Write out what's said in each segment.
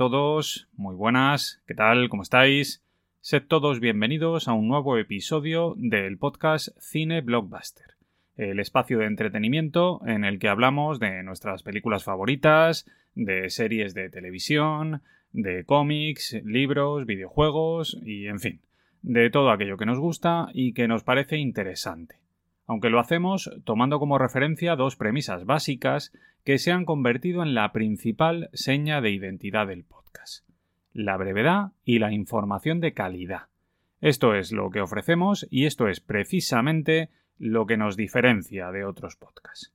todos, muy buenas, ¿qué tal? ¿Cómo estáis? Sed todos bienvenidos a un nuevo episodio del podcast Cine Blockbuster, el espacio de entretenimiento en el que hablamos de nuestras películas favoritas, de series de televisión, de cómics, libros, videojuegos y, en fin, de todo aquello que nos gusta y que nos parece interesante aunque lo hacemos tomando como referencia dos premisas básicas que se han convertido en la principal seña de identidad del podcast. La brevedad y la información de calidad. Esto es lo que ofrecemos y esto es precisamente lo que nos diferencia de otros podcasts.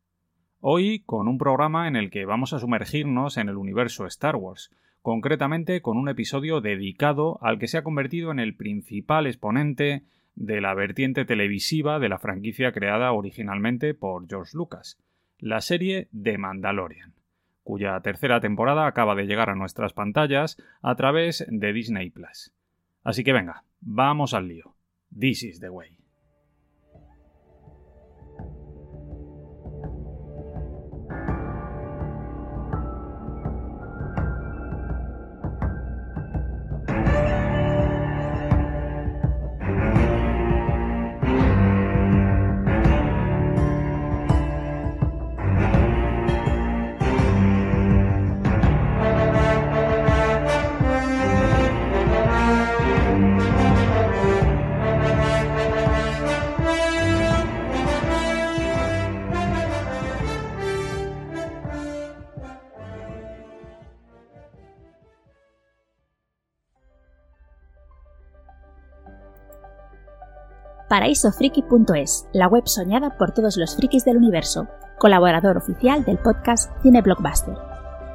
Hoy con un programa en el que vamos a sumergirnos en el universo Star Wars, concretamente con un episodio dedicado al que se ha convertido en el principal exponente de la vertiente televisiva de la franquicia creada originalmente por George Lucas, la serie The Mandalorian, cuya tercera temporada acaba de llegar a nuestras pantallas a través de Disney Plus. Así que venga, vamos al lío. This is the way. paraísofriki.es, la web soñada por todos los frikis del universo, colaborador oficial del podcast Cine Blockbuster.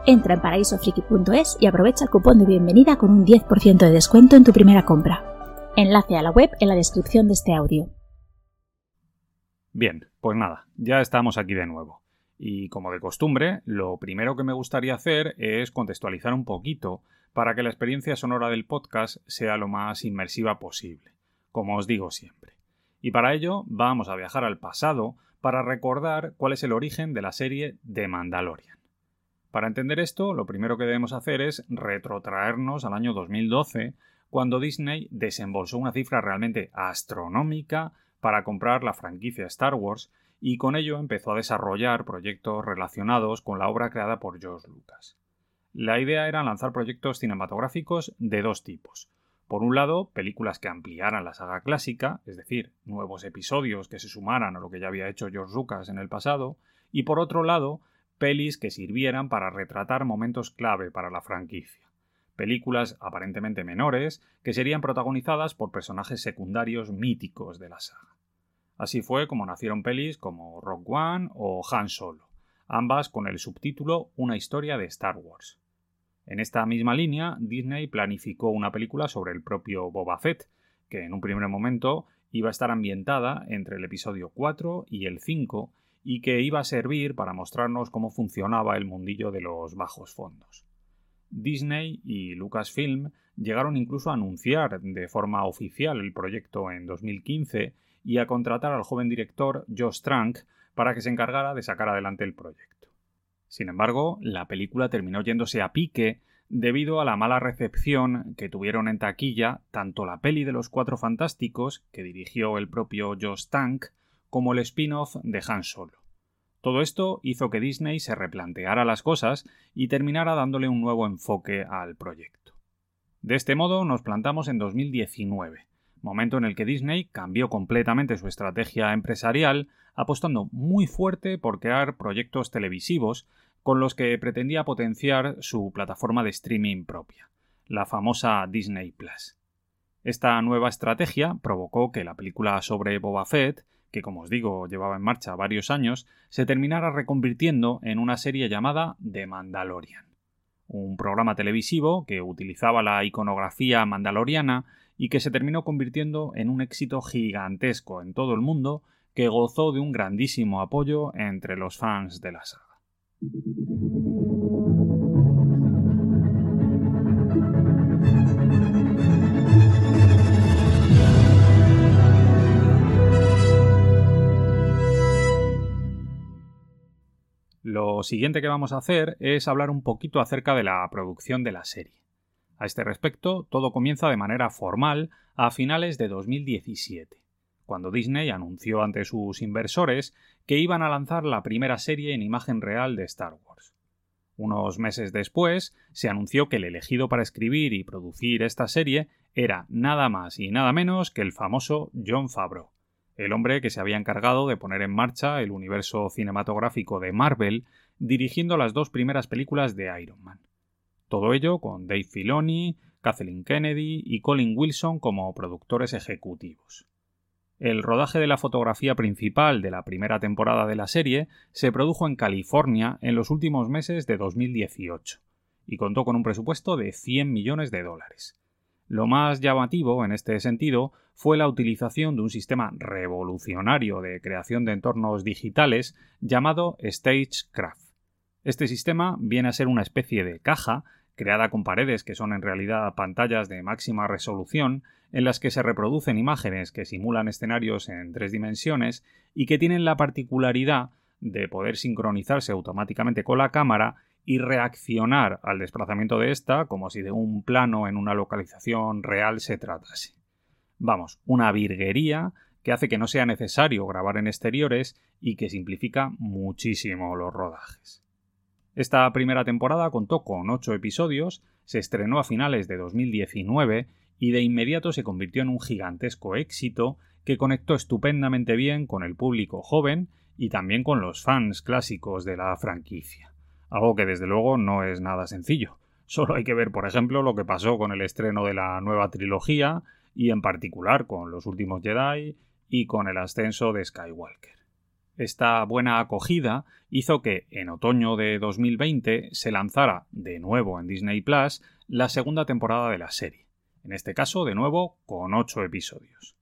Entra en paraísofriki.es y aprovecha el cupón de bienvenida con un 10% de descuento en tu primera compra. Enlace a la web en la descripción de este audio. Bien, pues nada, ya estamos aquí de nuevo. Y como de costumbre, lo primero que me gustaría hacer es contextualizar un poquito para que la experiencia sonora del podcast sea lo más inmersiva posible, como os digo siempre. Y para ello vamos a viajar al pasado para recordar cuál es el origen de la serie de Mandalorian. Para entender esto, lo primero que debemos hacer es retrotraernos al año 2012, cuando Disney desembolsó una cifra realmente astronómica para comprar la franquicia Star Wars y con ello empezó a desarrollar proyectos relacionados con la obra creada por George Lucas. La idea era lanzar proyectos cinematográficos de dos tipos. Por un lado, películas que ampliaran la saga clásica, es decir, nuevos episodios que se sumaran a lo que ya había hecho George Lucas en el pasado, y por otro lado, pelis que sirvieran para retratar momentos clave para la franquicia. Películas aparentemente menores que serían protagonizadas por personajes secundarios míticos de la saga. Así fue como nacieron pelis como Rock One o Han Solo, ambas con el subtítulo Una historia de Star Wars. En esta misma línea, Disney planificó una película sobre el propio Boba Fett, que en un primer momento iba a estar ambientada entre el episodio 4 y el 5 y que iba a servir para mostrarnos cómo funcionaba el mundillo de los bajos fondos. Disney y Lucasfilm llegaron incluso a anunciar de forma oficial el proyecto en 2015 y a contratar al joven director Josh Trank para que se encargara de sacar adelante el proyecto. Sin embargo, la película terminó yéndose a pique debido a la mala recepción que tuvieron en taquilla tanto la peli de los Cuatro Fantásticos, que dirigió el propio Josh Tank, como el spin-off de Han Solo. Todo esto hizo que Disney se replanteara las cosas y terminara dándole un nuevo enfoque al proyecto. De este modo nos plantamos en 2019, momento en el que Disney cambió completamente su estrategia empresarial, apostando muy fuerte por crear proyectos televisivos con los que pretendía potenciar su plataforma de streaming propia, la famosa Disney Plus. Esta nueva estrategia provocó que la película sobre Boba Fett, que como os digo llevaba en marcha varios años, se terminara reconvirtiendo en una serie llamada The Mandalorian, un programa televisivo que utilizaba la iconografía mandaloriana y que se terminó convirtiendo en un éxito gigantesco en todo el mundo que gozó de un grandísimo apoyo entre los fans de la saga. Lo siguiente que vamos a hacer es hablar un poquito acerca de la producción de la serie. A este respecto, todo comienza de manera formal a finales de 2017, cuando Disney anunció ante sus inversores que iban a lanzar la primera serie en imagen real de Star Wars. Unos meses después, se anunció que el elegido para escribir y producir esta serie era nada más y nada menos que el famoso John Favreau, el hombre que se había encargado de poner en marcha el universo cinematográfico de Marvel, dirigiendo las dos primeras películas de Iron Man. Todo ello con Dave Filoni, Kathleen Kennedy y Colin Wilson como productores ejecutivos. El rodaje de la fotografía principal de la primera temporada de la serie se produjo en California en los últimos meses de 2018 y contó con un presupuesto de 100 millones de dólares. Lo más llamativo en este sentido fue la utilización de un sistema revolucionario de creación de entornos digitales llamado Stagecraft. Este sistema viene a ser una especie de caja creada con paredes que son en realidad pantallas de máxima resolución en las que se reproducen imágenes que simulan escenarios en tres dimensiones y que tienen la particularidad de poder sincronizarse automáticamente con la cámara y reaccionar al desplazamiento de ésta como si de un plano en una localización real se tratase. Vamos, una virguería que hace que no sea necesario grabar en exteriores y que simplifica muchísimo los rodajes. Esta primera temporada contó con ocho episodios, se estrenó a finales de 2019 y de inmediato se convirtió en un gigantesco éxito que conectó estupendamente bien con el público joven y también con los fans clásicos de la franquicia algo que desde luego no es nada sencillo. Solo hay que ver, por ejemplo, lo que pasó con el estreno de la nueva trilogía y en particular con los últimos Jedi y con el ascenso de Skywalker. Esta buena acogida hizo que en otoño de 2020 se lanzara de nuevo en Disney Plus la segunda temporada de la serie, en este caso de nuevo con ocho episodios.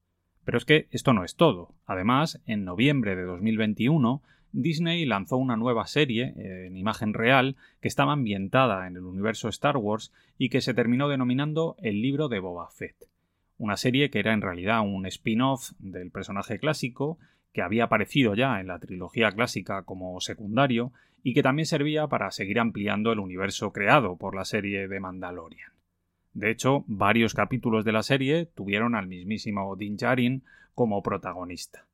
Pero es que esto no es todo. Además, en noviembre de 2021 Disney lanzó una nueva serie eh, en imagen real que estaba ambientada en el universo Star Wars y que se terminó denominando El libro de Boba Fett. Una serie que era en realidad un spin-off del personaje clásico que había aparecido ya en la trilogía clásica como secundario y que también servía para seguir ampliando el universo creado por la serie de Mandalorian. De hecho, varios capítulos de la serie tuvieron al mismísimo Din Djarin como protagonista.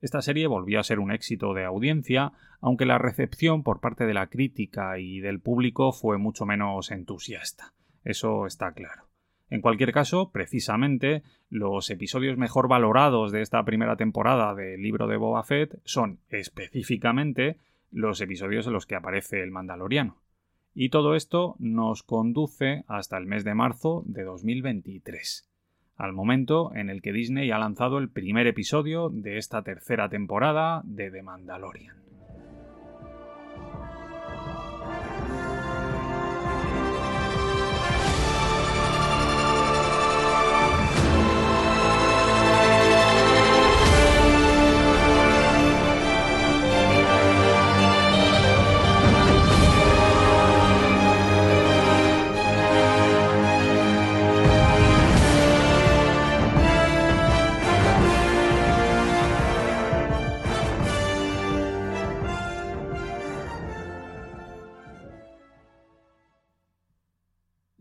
Esta serie volvió a ser un éxito de audiencia, aunque la recepción por parte de la crítica y del público fue mucho menos entusiasta. Eso está claro. En cualquier caso, precisamente, los episodios mejor valorados de esta primera temporada del libro de Boba Fett son específicamente los episodios en los que aparece el Mandaloriano. Y todo esto nos conduce hasta el mes de marzo de 2023 al momento en el que Disney ha lanzado el primer episodio de esta tercera temporada de The Mandalorian.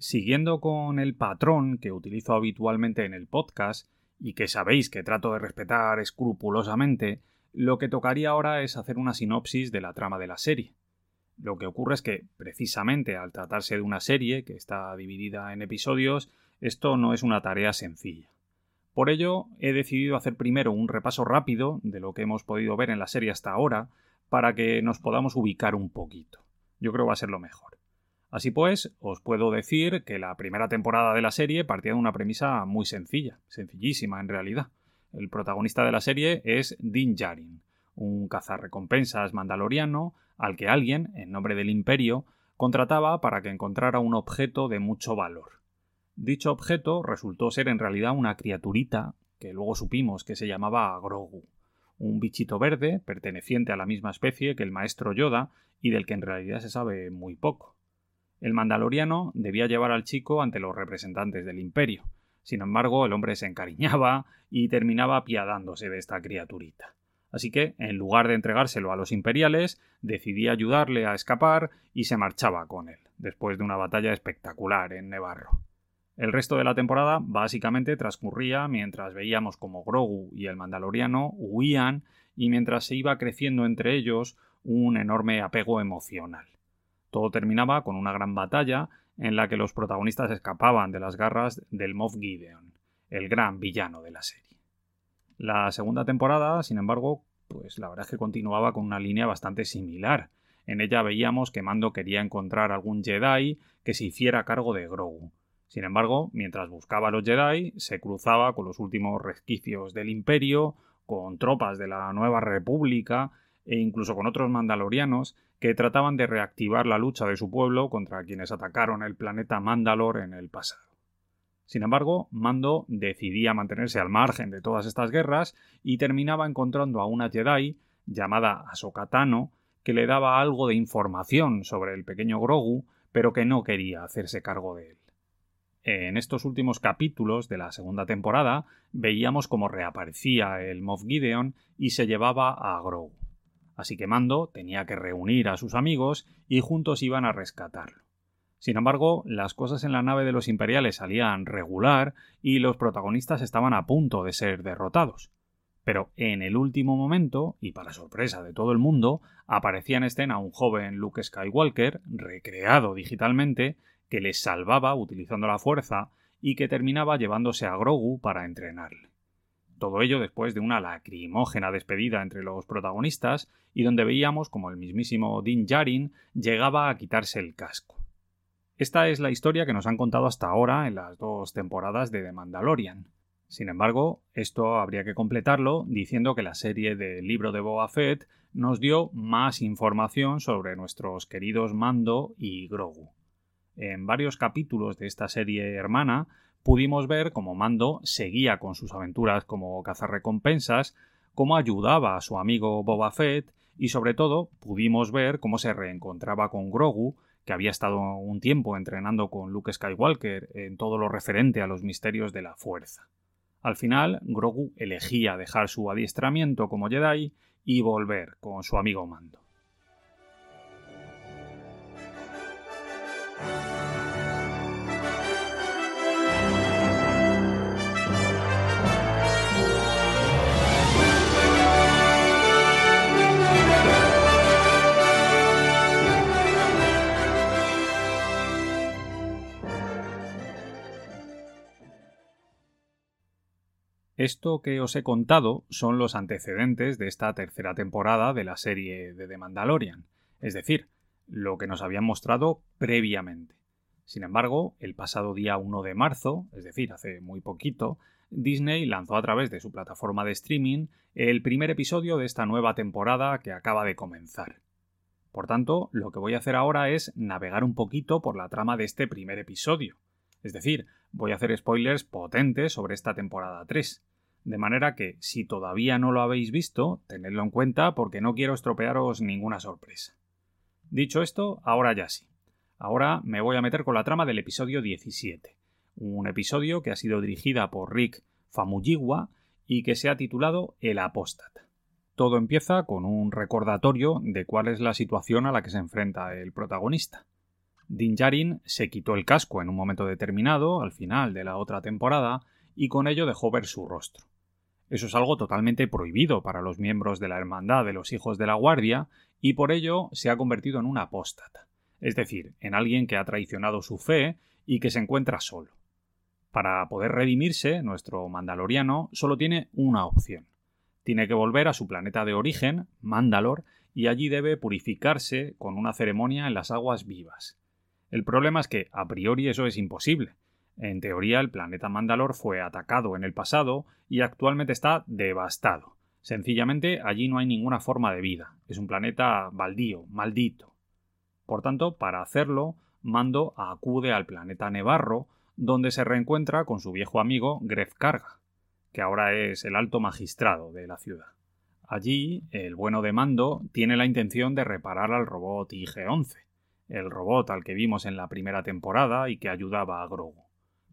Siguiendo con el patrón que utilizo habitualmente en el podcast y que sabéis que trato de respetar escrupulosamente, lo que tocaría ahora es hacer una sinopsis de la trama de la serie. Lo que ocurre es que, precisamente al tratarse de una serie que está dividida en episodios, esto no es una tarea sencilla. Por ello, he decidido hacer primero un repaso rápido de lo que hemos podido ver en la serie hasta ahora, para que nos podamos ubicar un poquito. Yo creo va a ser lo mejor. Así pues, os puedo decir que la primera temporada de la serie partía de una premisa muy sencilla, sencillísima en realidad. El protagonista de la serie es Din Djarin, un cazarrecompensas mandaloriano al que alguien, en nombre del Imperio, contrataba para que encontrara un objeto de mucho valor. Dicho objeto resultó ser en realidad una criaturita que luego supimos que se llamaba Grogu, un bichito verde perteneciente a la misma especie que el maestro Yoda y del que en realidad se sabe muy poco. El mandaloriano debía llevar al chico ante los representantes del imperio. Sin embargo, el hombre se encariñaba y terminaba apiadándose de esta criaturita. Así que, en lugar de entregárselo a los imperiales, decidí ayudarle a escapar y se marchaba con él, después de una batalla espectacular en Nevarro. El resto de la temporada básicamente transcurría mientras veíamos como Grogu y el Mandaloriano huían y mientras se iba creciendo entre ellos un enorme apego emocional. Todo terminaba con una gran batalla en la que los protagonistas escapaban de las garras del Moff Gideon, el gran villano de la serie. La segunda temporada, sin embargo, pues la verdad es que continuaba con una línea bastante similar. En ella veíamos que Mando quería encontrar algún Jedi que se hiciera cargo de Grogu. Sin embargo, mientras buscaba a los Jedi, se cruzaba con los últimos resquicios del Imperio, con tropas de la Nueva República e incluso con otros mandalorianos que trataban de reactivar la lucha de su pueblo contra quienes atacaron el planeta Mandalor en el pasado. Sin embargo, Mando decidía mantenerse al margen de todas estas guerras y terminaba encontrando a una Jedi llamada Ahsoka Tano que le daba algo de información sobre el pequeño Grogu, pero que no quería hacerse cargo de él. En estos últimos capítulos de la segunda temporada veíamos cómo reaparecía el Moff Gideon y se llevaba a Grogu. Así que Mando tenía que reunir a sus amigos y juntos iban a rescatarlo. Sin embargo, las cosas en la nave de los imperiales salían regular y los protagonistas estaban a punto de ser derrotados. Pero en el último momento, y para sorpresa de todo el mundo, aparecía en escena un joven Luke Skywalker, recreado digitalmente, que les salvaba utilizando la fuerza y que terminaba llevándose a Grogu para entrenarle. Todo ello después de una lacrimógena despedida entre los protagonistas y donde veíamos como el mismísimo Din Djarin llegaba a quitarse el casco. Esta es la historia que nos han contado hasta ahora en las dos temporadas de The Mandalorian. Sin embargo, esto habría que completarlo diciendo que la serie del libro de Boba Fett nos dio más información sobre nuestros queridos Mando y Grogu. En varios capítulos de esta serie hermana pudimos ver cómo Mando seguía con sus aventuras como cazarrecompensas, cómo ayudaba a su amigo Boba Fett y sobre todo pudimos ver cómo se reencontraba con Grogu, que había estado un tiempo entrenando con Luke Skywalker en todo lo referente a los misterios de la fuerza. Al final, Grogu elegía dejar su adiestramiento como Jedi y volver con su amigo Mando. Esto que os he contado son los antecedentes de esta tercera temporada de la serie de The Mandalorian, es decir, lo que nos habían mostrado previamente. Sin embargo, el pasado día 1 de marzo, es decir, hace muy poquito, Disney lanzó a través de su plataforma de streaming el primer episodio de esta nueva temporada que acaba de comenzar. Por tanto, lo que voy a hacer ahora es navegar un poquito por la trama de este primer episodio. Es decir, voy a hacer spoilers potentes sobre esta temporada 3. De manera que, si todavía no lo habéis visto, tenedlo en cuenta porque no quiero estropearos ninguna sorpresa. Dicho esto, ahora ya sí. Ahora me voy a meter con la trama del episodio 17. Un episodio que ha sido dirigida por Rick Famuyiwa y que se ha titulado El Apóstata. Todo empieza con un recordatorio de cuál es la situación a la que se enfrenta el protagonista. Din Djarin se quitó el casco en un momento determinado, al final de la otra temporada, y con ello dejó ver su rostro. Eso es algo totalmente prohibido para los miembros de la Hermandad de los Hijos de la Guardia, y por ello se ha convertido en un apóstata, es decir, en alguien que ha traicionado su fe y que se encuentra solo. Para poder redimirse, nuestro mandaloriano solo tiene una opción. Tiene que volver a su planeta de origen, Mandalor, y allí debe purificarse con una ceremonia en las aguas vivas. El problema es que, a priori, eso es imposible, en teoría, el planeta Mandalor fue atacado en el pasado y actualmente está devastado. Sencillamente, allí no hay ninguna forma de vida. Es un planeta baldío, maldito. Por tanto, para hacerlo, Mando acude al planeta Nevarro, donde se reencuentra con su viejo amigo Gref Karga, que ahora es el alto magistrado de la ciudad. Allí, el bueno de Mando tiene la intención de reparar al robot IG-11, el robot al que vimos en la primera temporada y que ayudaba a Grogu.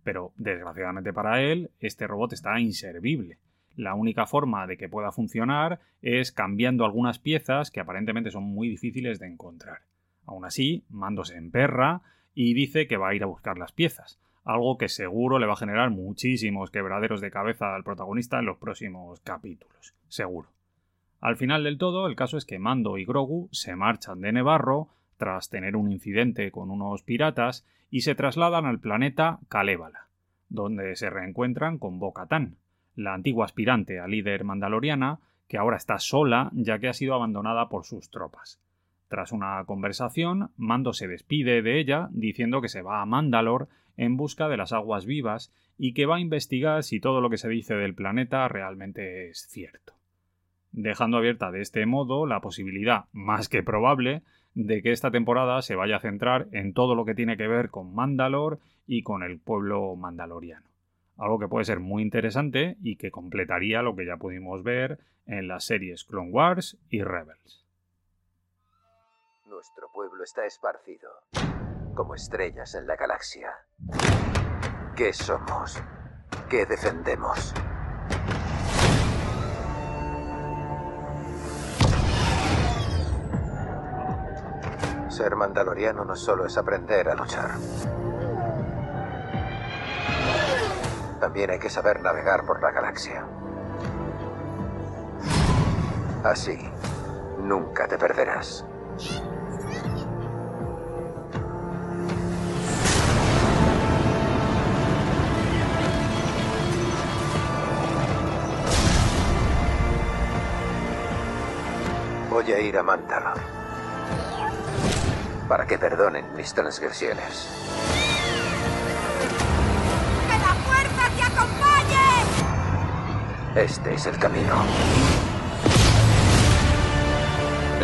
Pero, desgraciadamente para él, este robot está inservible. La única forma de que pueda funcionar es cambiando algunas piezas que aparentemente son muy difíciles de encontrar. Aún así, Mando se emperra y dice que va a ir a buscar las piezas, algo que seguro le va a generar muchísimos quebraderos de cabeza al protagonista en los próximos capítulos, seguro. Al final del todo, el caso es que Mando y Grogu se marchan de Nevarro tras tener un incidente con unos piratas y se trasladan al planeta Kalevala, donde se reencuentran con Bo-Katan, la antigua aspirante a líder mandaloriana que ahora está sola ya que ha sido abandonada por sus tropas. Tras una conversación, Mando se despide de ella diciendo que se va a Mandalor en busca de las aguas vivas y que va a investigar si todo lo que se dice del planeta realmente es cierto, dejando abierta de este modo la posibilidad, más que probable, de que esta temporada se vaya a centrar en todo lo que tiene que ver con Mandalor y con el pueblo mandaloriano. Algo que puede ser muy interesante y que completaría lo que ya pudimos ver en las series Clone Wars y Rebels. Nuestro pueblo está esparcido, como estrellas en la galaxia. ¿Qué somos? ¿Qué defendemos? Ser mandaloriano no solo es aprender a luchar. También hay que saber navegar por la galaxia. Así, nunca te perderás. Voy a ir a Mandalor para que perdonen mis transgresiones. ¡Que la fuerza te acompañe! Este es el camino.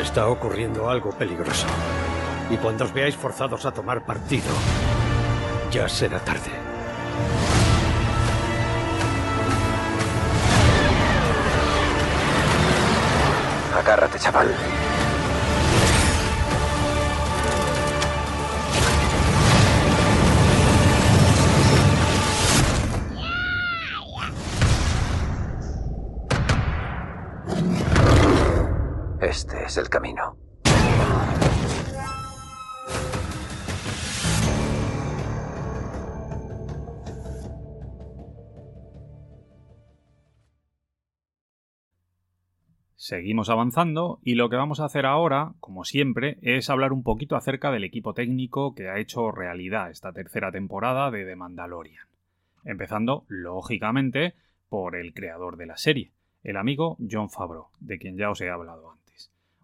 Está ocurriendo algo peligroso. Y cuando os veáis forzados a tomar partido, ya será tarde. Agárrate, chaval. El camino. Seguimos avanzando y lo que vamos a hacer ahora, como siempre, es hablar un poquito acerca del equipo técnico que ha hecho realidad esta tercera temporada de The Mandalorian. Empezando, lógicamente, por el creador de la serie, el amigo John Favreau, de quien ya os he hablado antes.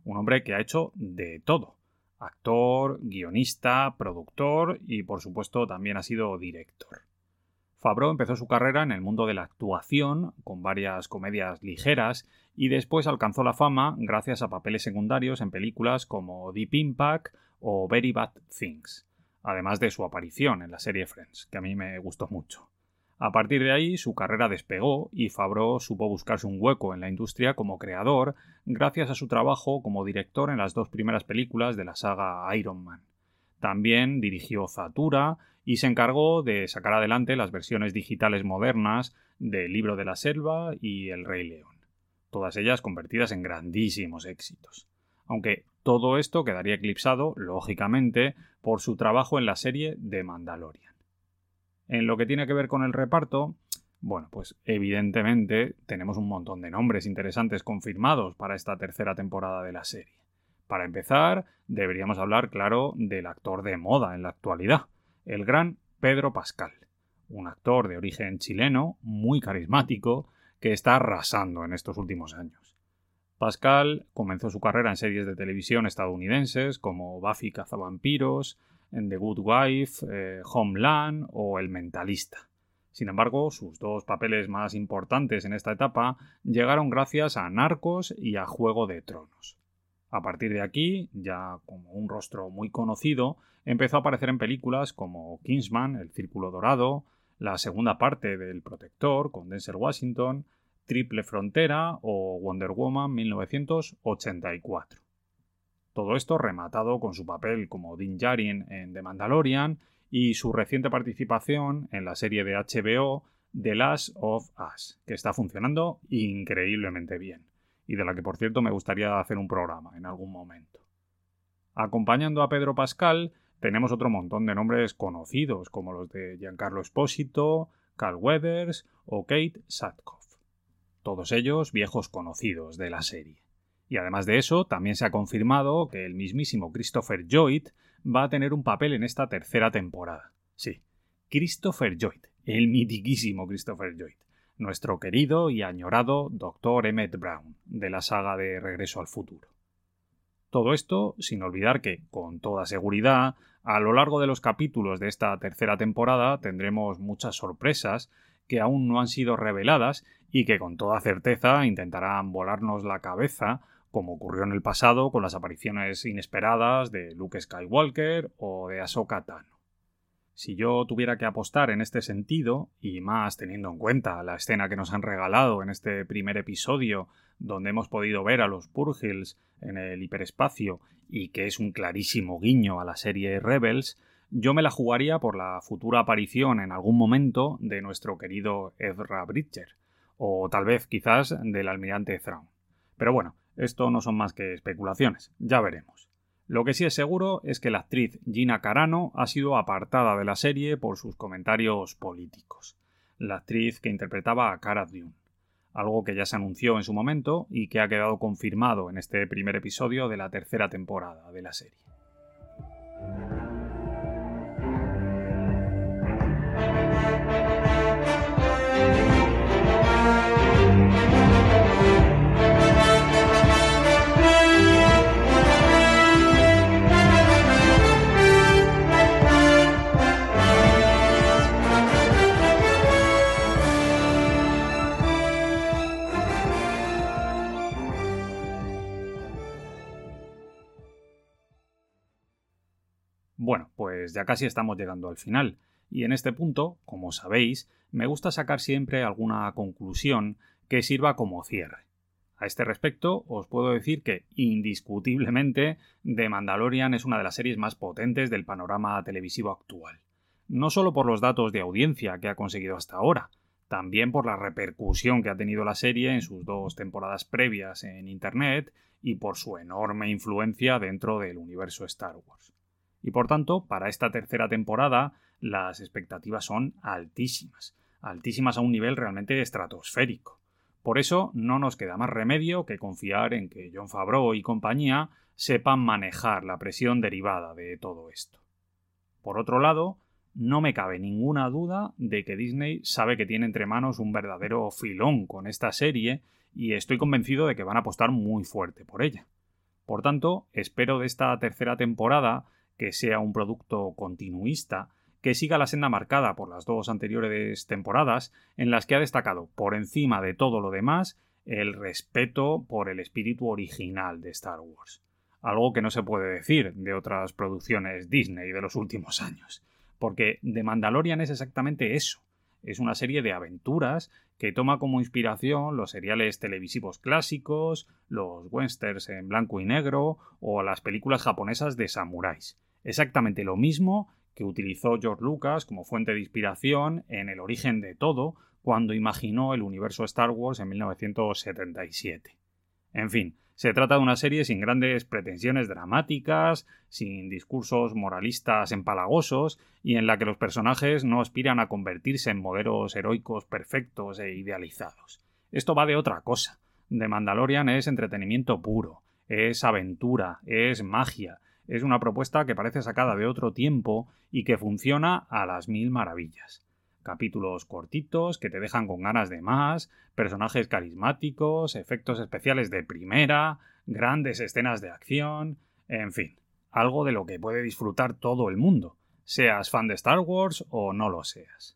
Un hombre que ha hecho de todo. Actor, guionista, productor y por supuesto también ha sido director. Favreau empezó su carrera en el mundo de la actuación, con varias comedias ligeras, y después alcanzó la fama gracias a papeles secundarios en películas como Deep Impact o Very Bad Things, además de su aparición en la serie Friends, que a mí me gustó mucho. A partir de ahí, su carrera despegó y Favreau supo buscarse un hueco en la industria como creador gracias a su trabajo como director en las dos primeras películas de la saga Iron Man. También dirigió Zatura y se encargó de sacar adelante las versiones digitales modernas del Libro de la Selva y El Rey León, todas ellas convertidas en grandísimos éxitos. Aunque todo esto quedaría eclipsado, lógicamente, por su trabajo en la serie de Mandalorian. En lo que tiene que ver con el reparto, bueno, pues evidentemente tenemos un montón de nombres interesantes confirmados para esta tercera temporada de la serie. Para empezar, deberíamos hablar, claro, del actor de moda en la actualidad, el gran Pedro Pascal, un actor de origen chileno, muy carismático, que está arrasando en estos últimos años. Pascal comenzó su carrera en series de televisión estadounidenses como Buffy cazavampiros, en The Good Wife, eh, Homeland o El Mentalista. Sin embargo, sus dos papeles más importantes en esta etapa llegaron gracias a Narcos y a Juego de Tronos. A partir de aquí, ya como un rostro muy conocido, empezó a aparecer en películas como Kingsman, El Círculo Dorado, la segunda parte del Protector con Denzel Washington, Triple Frontera o Wonder Woman 1984. Todo esto rematado con su papel como Din Djarin en The Mandalorian y su reciente participación en la serie de HBO The Last of Us, que está funcionando increíblemente bien, y de la que por cierto me gustaría hacer un programa en algún momento. Acompañando a Pedro Pascal, tenemos otro montón de nombres conocidos, como los de Giancarlo Espósito, Carl Weathers o Kate Satkoff. Todos ellos viejos conocidos de la serie. Y además de eso, también se ha confirmado que el mismísimo Christopher Lloyd va a tener un papel en esta tercera temporada. Sí, Christopher Lloyd, el mitiquísimo Christopher Lloyd, nuestro querido y añorado Dr. Emmett Brown, de la saga de Regreso al Futuro. Todo esto sin olvidar que, con toda seguridad, a lo largo de los capítulos de esta tercera temporada tendremos muchas sorpresas que aún no han sido reveladas y que con toda certeza intentarán volarnos la cabeza como ocurrió en el pasado con las apariciones inesperadas de Luke Skywalker o de Ahsoka Tano. Si yo tuviera que apostar en este sentido, y más teniendo en cuenta la escena que nos han regalado en este primer episodio, donde hemos podido ver a los Purgils en el hiperespacio y que es un clarísimo guiño a la serie Rebels, yo me la jugaría por la futura aparición en algún momento de nuestro querido Ezra Bridger, o tal vez quizás del almirante Thrawn. Pero bueno, esto no son más que especulaciones, ya veremos. Lo que sí es seguro es que la actriz Gina Carano ha sido apartada de la serie por sus comentarios políticos. La actriz que interpretaba a Cara Dune. Algo que ya se anunció en su momento y que ha quedado confirmado en este primer episodio de la tercera temporada de la serie. Pues ya casi estamos llegando al final, y en este punto, como sabéis, me gusta sacar siempre alguna conclusión que sirva como cierre. A este respecto, os puedo decir que, indiscutiblemente, The Mandalorian es una de las series más potentes del panorama televisivo actual. No solo por los datos de audiencia que ha conseguido hasta ahora, también por la repercusión que ha tenido la serie en sus dos temporadas previas en Internet y por su enorme influencia dentro del universo Star Wars. Y por tanto, para esta tercera temporada, las expectativas son altísimas, altísimas a un nivel realmente estratosférico. Por eso no nos queda más remedio que confiar en que John Favreau y compañía sepan manejar la presión derivada de todo esto. Por otro lado, no me cabe ninguna duda de que Disney sabe que tiene entre manos un verdadero filón con esta serie y estoy convencido de que van a apostar muy fuerte por ella. Por tanto, espero de esta tercera temporada que sea un producto continuista, que siga la senda marcada por las dos anteriores temporadas, en las que ha destacado, por encima de todo lo demás, el respeto por el espíritu original de Star Wars. Algo que no se puede decir de otras producciones Disney de los últimos años. Porque The Mandalorian es exactamente eso. Es una serie de aventuras que toma como inspiración los seriales televisivos clásicos, los westerns en blanco y negro o las películas japonesas de samuráis exactamente lo mismo que utilizó George Lucas como fuente de inspiración en El origen de todo cuando imaginó el universo Star Wars en 1977. En fin, se trata de una serie sin grandes pretensiones dramáticas, sin discursos moralistas empalagosos y en la que los personajes no aspiran a convertirse en modelos heroicos perfectos e idealizados. Esto va de otra cosa. The Mandalorian es entretenimiento puro, es aventura, es magia, es una propuesta que parece sacada de otro tiempo y que funciona a las mil maravillas. Capítulos cortitos que te dejan con ganas de más, personajes carismáticos, efectos especiales de primera, grandes escenas de acción, en fin, algo de lo que puede disfrutar todo el mundo, seas fan de Star Wars o no lo seas.